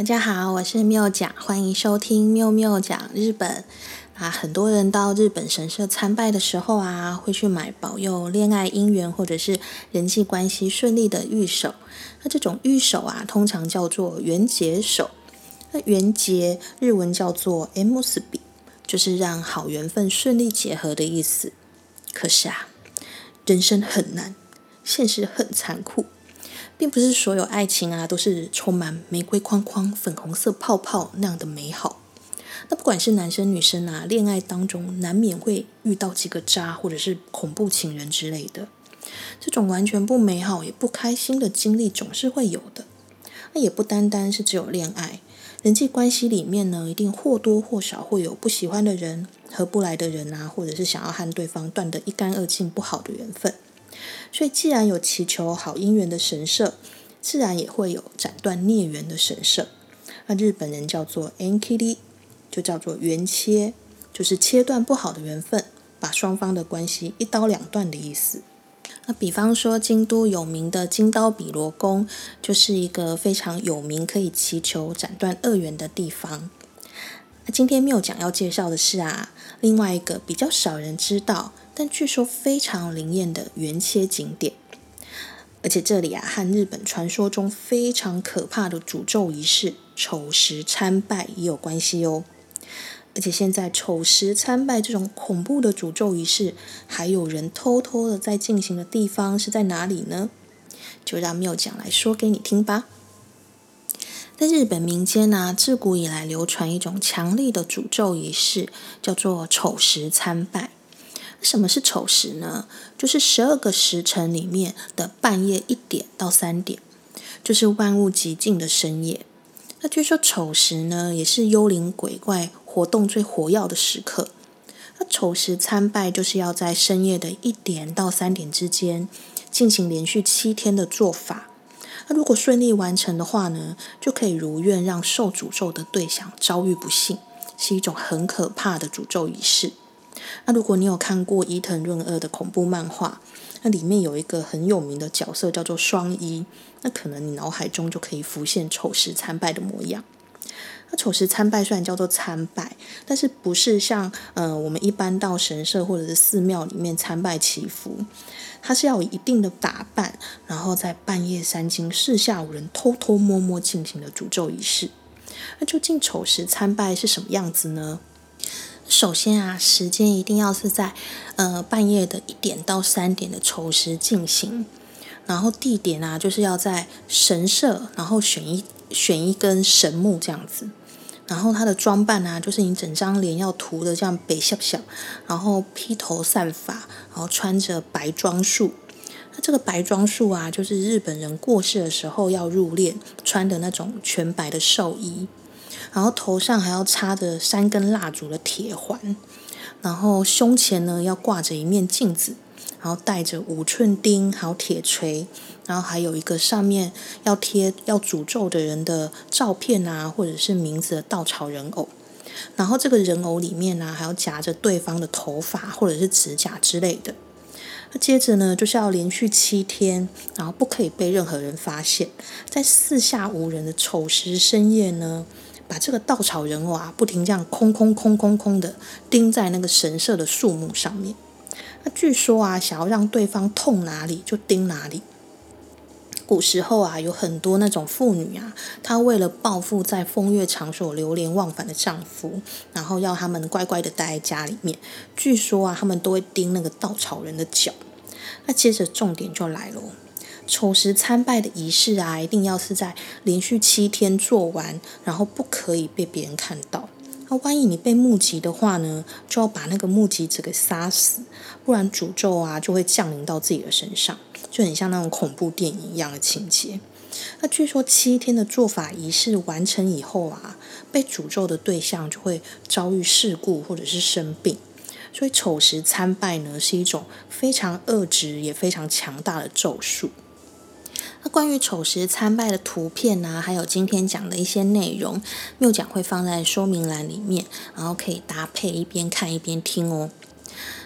大家好，我是妙讲，欢迎收听妙妙讲日本啊。很多人到日本神社参拜的时候啊，会去买保佑恋爱姻缘或者是人际关系顺利的玉手。那这种玉手啊，通常叫做缘结手。那缘结日文叫做 m s b 就是让好缘分顺利结合的意思。可是啊，人生很难，现实很残酷。并不是所有爱情啊都是充满玫瑰框框、粉红色泡泡那样的美好。那不管是男生女生啊，恋爱当中难免会遇到几个渣，或者是恐怖情人之类的。这种完全不美好也不开心的经历总是会有的。那也不单单是只有恋爱，人际关系里面呢，一定或多或少会有不喜欢的人、合不来的人啊，或者是想要和对方断得一干二净不好的缘分。所以，既然有祈求好姻缘的神社，自然也会有斩断孽缘的神社。那日本人叫做 “ankiri”，就叫做缘切，就是切断不好的缘分，把双方的关系一刀两断的意思。那比方说，京都有名的金刀比罗宫，就是一个非常有名可以祈求斩断恶缘的地方。今天缪讲要介绍的是啊，另外一个比较少人知道。但据说非常灵验的圆切景点，而且这里啊和日本传说中非常可怕的诅咒仪式丑时参拜也有关系哦。而且现在丑时参拜这种恐怖的诅咒仪式，还有人偷偷的在进行的地方是在哪里呢？就让缪讲来说给你听吧。在日本民间呢，自古以来流传一种强力的诅咒仪式，叫做丑时参拜。什么是丑时呢？就是十二个时辰里面的半夜一点到三点，就是万物极静的深夜。那据说丑时呢，也是幽灵鬼怪活动最活跃的时刻。那丑时参拜就是要在深夜的一点到三点之间进行连续七天的做法。那如果顺利完成的话呢，就可以如愿让受诅咒的对象遭遇不幸，是一种很可怕的诅咒仪式。那如果你有看过伊藤润二的恐怖漫画，那里面有一个很有名的角色叫做双一，那可能你脑海中就可以浮现丑时参拜的模样。那丑时参拜虽然叫做参拜，但是不是像呃我们一般到神社或者是寺庙里面参拜祈福，它是要有一定的打扮，然后在半夜三更四下无人偷偷摸摸进行的诅咒仪式。那究竟丑时参拜是什么样子呢？首先啊，时间一定要是在呃半夜的一点到三点的丑时进行，然后地点啊就是要在神社，然后选一选一根神木这样子，然后他的装扮啊就是你整张脸要涂的这样北笑笑，然后披头散发，然后穿着白装束。那这个白装束啊，就是日本人过世的时候要入殓穿的那种全白的寿衣。然后头上还要插着三根蜡烛的铁环，然后胸前呢要挂着一面镜子，然后带着五寸钉，还有铁锤，然后还有一个上面要贴要诅咒的人的照片啊，或者是名字的稻草人偶。然后这个人偶里面呢，还要夹着对方的头发或者是指甲之类的。那接着呢，就是要连续七天，然后不可以被任何人发现，在四下无人的丑时深夜呢。把这个稻草人偶啊，不停这样空空空空空的钉在那个神社的树木上面。那据说啊，想要让对方痛哪里就钉哪里。古时候啊，有很多那种妇女啊，她为了报复在风月场所流连忘返的丈夫，然后要他们乖乖的待在家里面。据说啊，他们都会钉那个稻草人的脚。那接着重点就来了。丑时参拜的仪式啊，一定要是在连续七天做完，然后不可以被别人看到。那万一你被目击的话呢，就要把那个目击者给杀死，不然诅咒啊就会降临到自己的身上，就很像那种恐怖电影一样的情节。那据说七天的做法仪式完成以后啊，被诅咒的对象就会遭遇事故或者是生病。所以丑时参拜呢，是一种非常恶质也非常强大的咒术。那关于丑时参拜的图片啊，还有今天讲的一些内容，缪讲会放在说明栏里面，然后可以搭配一边看一边听哦。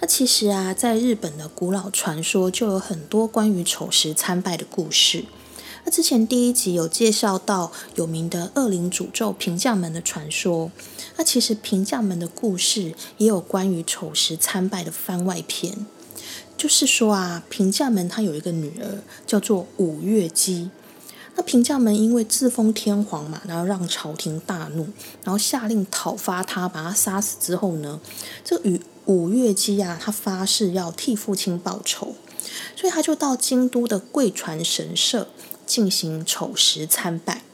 那其实啊，在日本的古老传说就有很多关于丑时参拜的故事。那之前第一集有介绍到有名的恶灵诅咒平将门的传说。那其实平将门的故事也有关于丑时参拜的番外篇，就是说啊，平将门他有一个女儿叫做五月姬。那平将门因为自封天皇嘛，然后让朝廷大怒，然后下令讨伐他，把他杀死之后呢，这与五月姬啊，他发誓要替父亲报仇，所以他就到京都的贵船神社进行丑时参拜，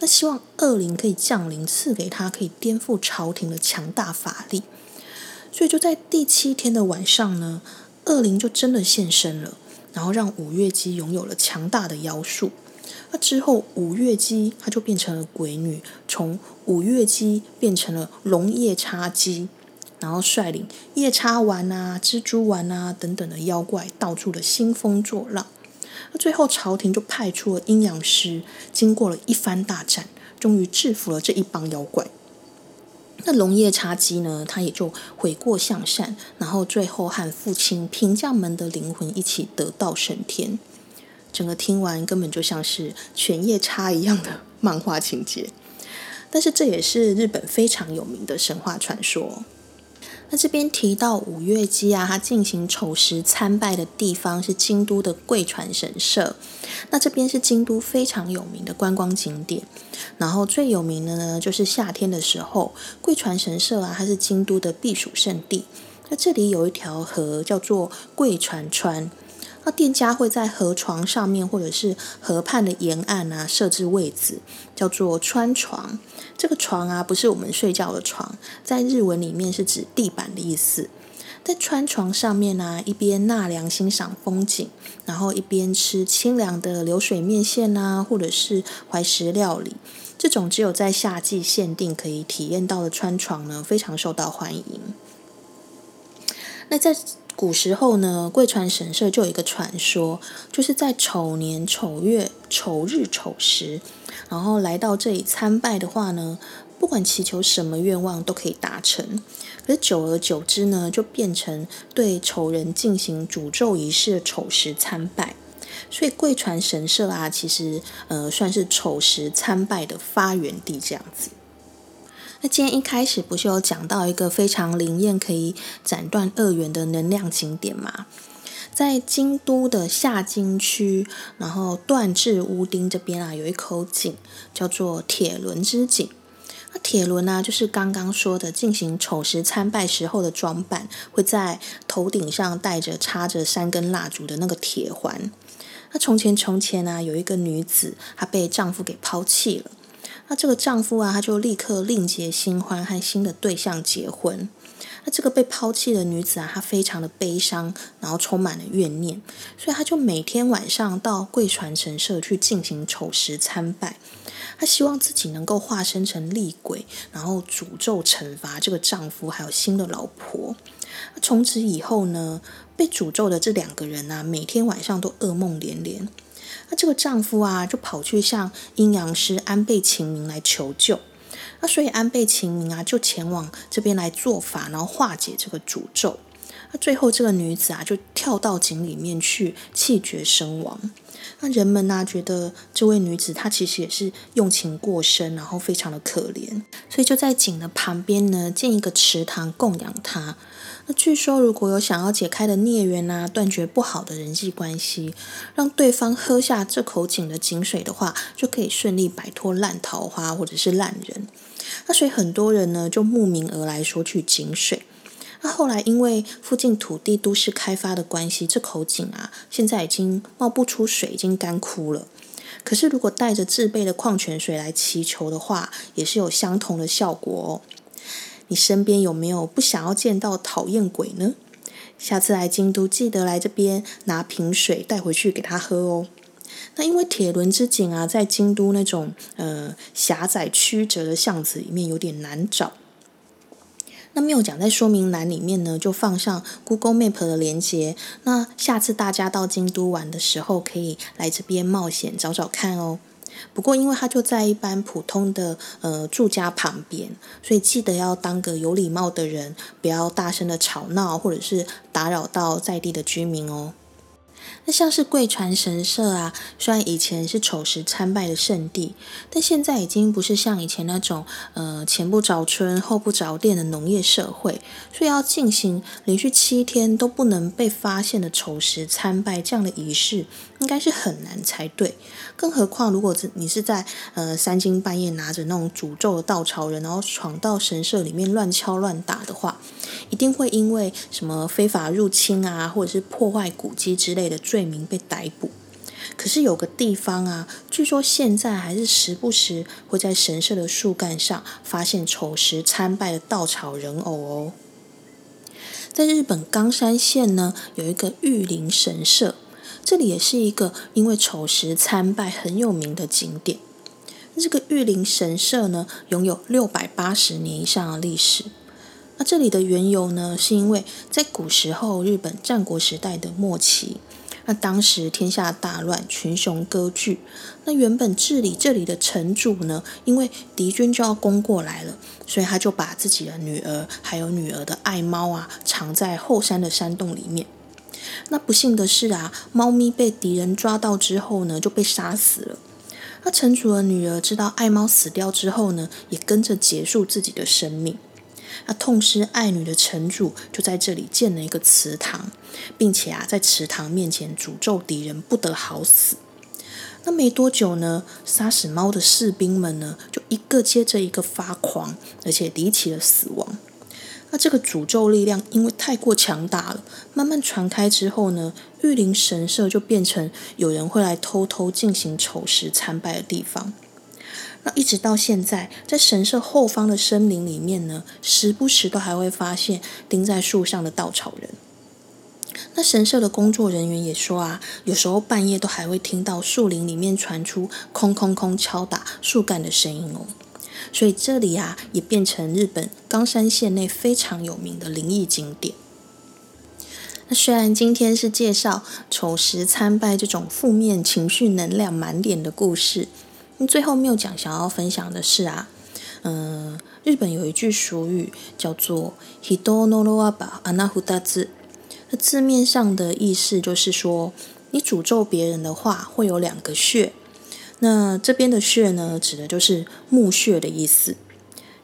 那希望恶灵可以降临，赐给他可以颠覆朝廷的强大法力。所以就在第七天的晚上呢，恶灵就真的现身了，然后让五月姬拥有了强大的妖术。那之后，五月姬她就变成了鬼女，从五月姬变成了龙夜叉姬，然后率领夜叉丸啊、蜘蛛丸啊等等的妖怪，到处的兴风作浪。那最后，朝廷就派出了阴阳师，经过了一番大战，终于制服了这一帮妖怪。那龙夜叉姬呢，他也就悔过向善，然后最后和父亲平将门的灵魂一起得道升天。整个听完根本就像是犬夜叉一样的漫画情节，但是这也是日本非常有名的神话传说。那这边提到五月姬啊，他进行丑时参拜的地方是京都的贵船神社。那这边是京都非常有名的观光景点，然后最有名的呢，就是夏天的时候，贵船神社啊，它是京都的避暑胜地。那这里有一条河叫做贵船川。店家会在河床上面，或者是河畔的沿岸啊，设置位置，叫做川床。这个床啊，不是我们睡觉的床，在日文里面是指地板的意思。在川床上面呢，一边纳凉欣赏风景，然后一边吃清凉的流水面线啊，或者是怀石料理。这种只有在夏季限定可以体验到的川床呢，非常受到欢迎。那在古时候呢，贵船神社就有一个传说，就是在丑年丑月丑日丑时，然后来到这里参拜的话呢，不管祈求什么愿望都可以达成。可是久而久之呢，就变成对丑人进行诅咒仪式的丑时参拜。所以贵船神社啊，其实呃算是丑时参拜的发源地这样子。那今天一开始不是有讲到一个非常灵验可以斩断恶缘的能量景点吗？在京都的下京区，然后断至屋町这边啊，有一口井叫做铁轮之井。那铁轮呢，就是刚刚说的进行丑时参拜时候的装扮，会在头顶上戴着插着三根蜡烛的那个铁环。那从前从前呢，有一个女子，她被丈夫给抛弃了。那这个丈夫啊，他就立刻另结新欢，和新的对象结婚。那这个被抛弃的女子啊，她非常的悲伤，然后充满了怨念，所以她就每天晚上到贵船神社去进行丑时参拜。她希望自己能够化身成厉鬼，然后诅咒惩罚这个丈夫还有新的老婆。从此以后呢，被诅咒的这两个人啊，每天晚上都噩梦连连。那这个丈夫啊，就跑去向阴阳师安倍晴明来求救。那所以安倍晴明啊，就前往这边来做法，然后化解这个诅咒。那最后这个女子啊，就跳到井里面去，气绝身亡。那人们呢，觉得这位女子她其实也是用情过深，然后非常的可怜，所以就在井的旁边呢，建一个池塘供养她。那据说，如果有想要解开的孽缘啊，断绝不好的人际关系，让对方喝下这口井的井水的话，就可以顺利摆脱烂桃花或者是烂人。那所以很多人呢就慕名而来说去井水。那后来因为附近土地都市开发的关系，这口井啊现在已经冒不出水，已经干枯了。可是如果带着自备的矿泉水来祈求的话，也是有相同的效果哦。你身边有没有不想要见到讨厌鬼呢？下次来京都记得来这边拿瓶水带回去给他喝哦。那因为铁轮之井啊，在京都那种呃狭窄曲折的巷子里面有点难找。那没有讲在说明栏里面呢，就放上 Google Map 的连接。那下次大家到京都玩的时候，可以来这边冒险找找看哦。不过，因为他就在一般普通的呃住家旁边，所以记得要当个有礼貌的人，不要大声的吵闹或者是打扰到在地的居民哦。那像是贵船神社啊，虽然以前是丑时参拜的圣地，但现在已经不是像以前那种呃前不着村后不着店的农业社会，所以要进行连续七天都不能被发现的丑时参拜这样的仪式，应该是很难才对。更何况，如果是你是在呃三更半夜拿着那种诅咒的稻草人，然后闯到神社里面乱敲乱打的话，一定会因为什么非法入侵啊，或者是破坏古迹之类的。罪名被逮捕，可是有个地方啊，据说现在还是时不时会在神社的树干上发现丑时参拜的稻草人偶哦。在日本冈山县呢，有一个玉林神社，这里也是一个因为丑时参拜很有名的景点。这个玉林神社呢，拥有六百八十年以上的历史。那这里的缘由呢，是因为在古时候日本战国时代的末期。那当时天下大乱，群雄割据。那原本治理这里的城主呢，因为敌军就要攻过来了，所以他就把自己的女儿还有女儿的爱猫啊，藏在后山的山洞里面。那不幸的是啊，猫咪被敌人抓到之后呢，就被杀死了。那城主的女儿知道爱猫死掉之后呢，也跟着结束自己的生命。那痛失爱女的城主就在这里建了一个祠堂，并且啊，在祠堂面前诅咒敌人不得好死。那没多久呢，杀死猫的士兵们呢，就一个接着一个发狂，而且离奇的死亡。那这个诅咒力量因为太过强大了，慢慢传开之后呢，玉林神社就变成有人会来偷偷进行丑时参拜的地方。那一直到现在，在神社后方的森林里面呢，时不时都还会发现钉在树上的稻草人。那神社的工作人员也说啊，有时候半夜都还会听到树林里面传出“空空空”敲打树干的声音哦。所以这里啊，也变成日本冈山县内非常有名的灵异景点。那虽然今天是介绍丑时参拜这种负面情绪能量满点的故事。那最后没有讲，想要分享的是啊，嗯，日本有一句俗语叫做 “hido no ro aba anahuda 字”，那字面上的意思就是说，你诅咒别人的话会有两个穴。那这边的穴呢，指的就是墓穴的意思，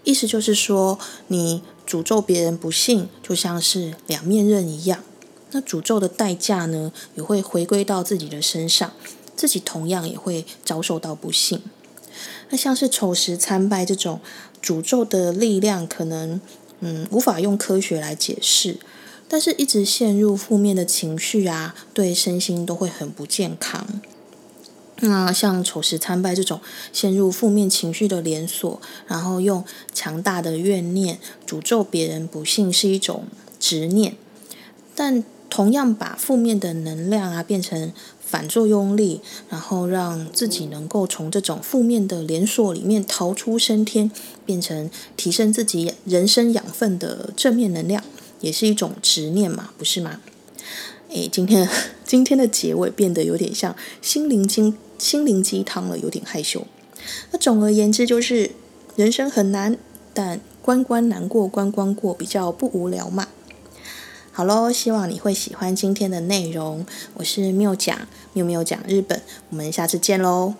意思就是说，你诅咒别人不幸，就像是两面刃一样。那诅咒的代价呢，也会回归到自己的身上。自己同样也会遭受到不幸。那像是丑时参拜这种诅咒的力量，可能嗯无法用科学来解释，但是一直陷入负面的情绪啊，对身心都会很不健康。那像丑时参拜这种陷入负面情绪的连锁，然后用强大的怨念诅咒别人不幸，是一种执念，但同样把负面的能量啊变成。反作用力，然后让自己能够从这种负面的连锁里面逃出升天，变成提升自己人生养分的正面能量，也是一种执念嘛，不是吗？诶，今天今天的结尾变得有点像心灵鸡心灵鸡汤了，有点害羞。那总而言之，就是人生很难，但关关难过关关过，比较不无聊嘛。好喽，希望你会喜欢今天的内容。我是缪讲，缪缪讲日本，我们下次见喽。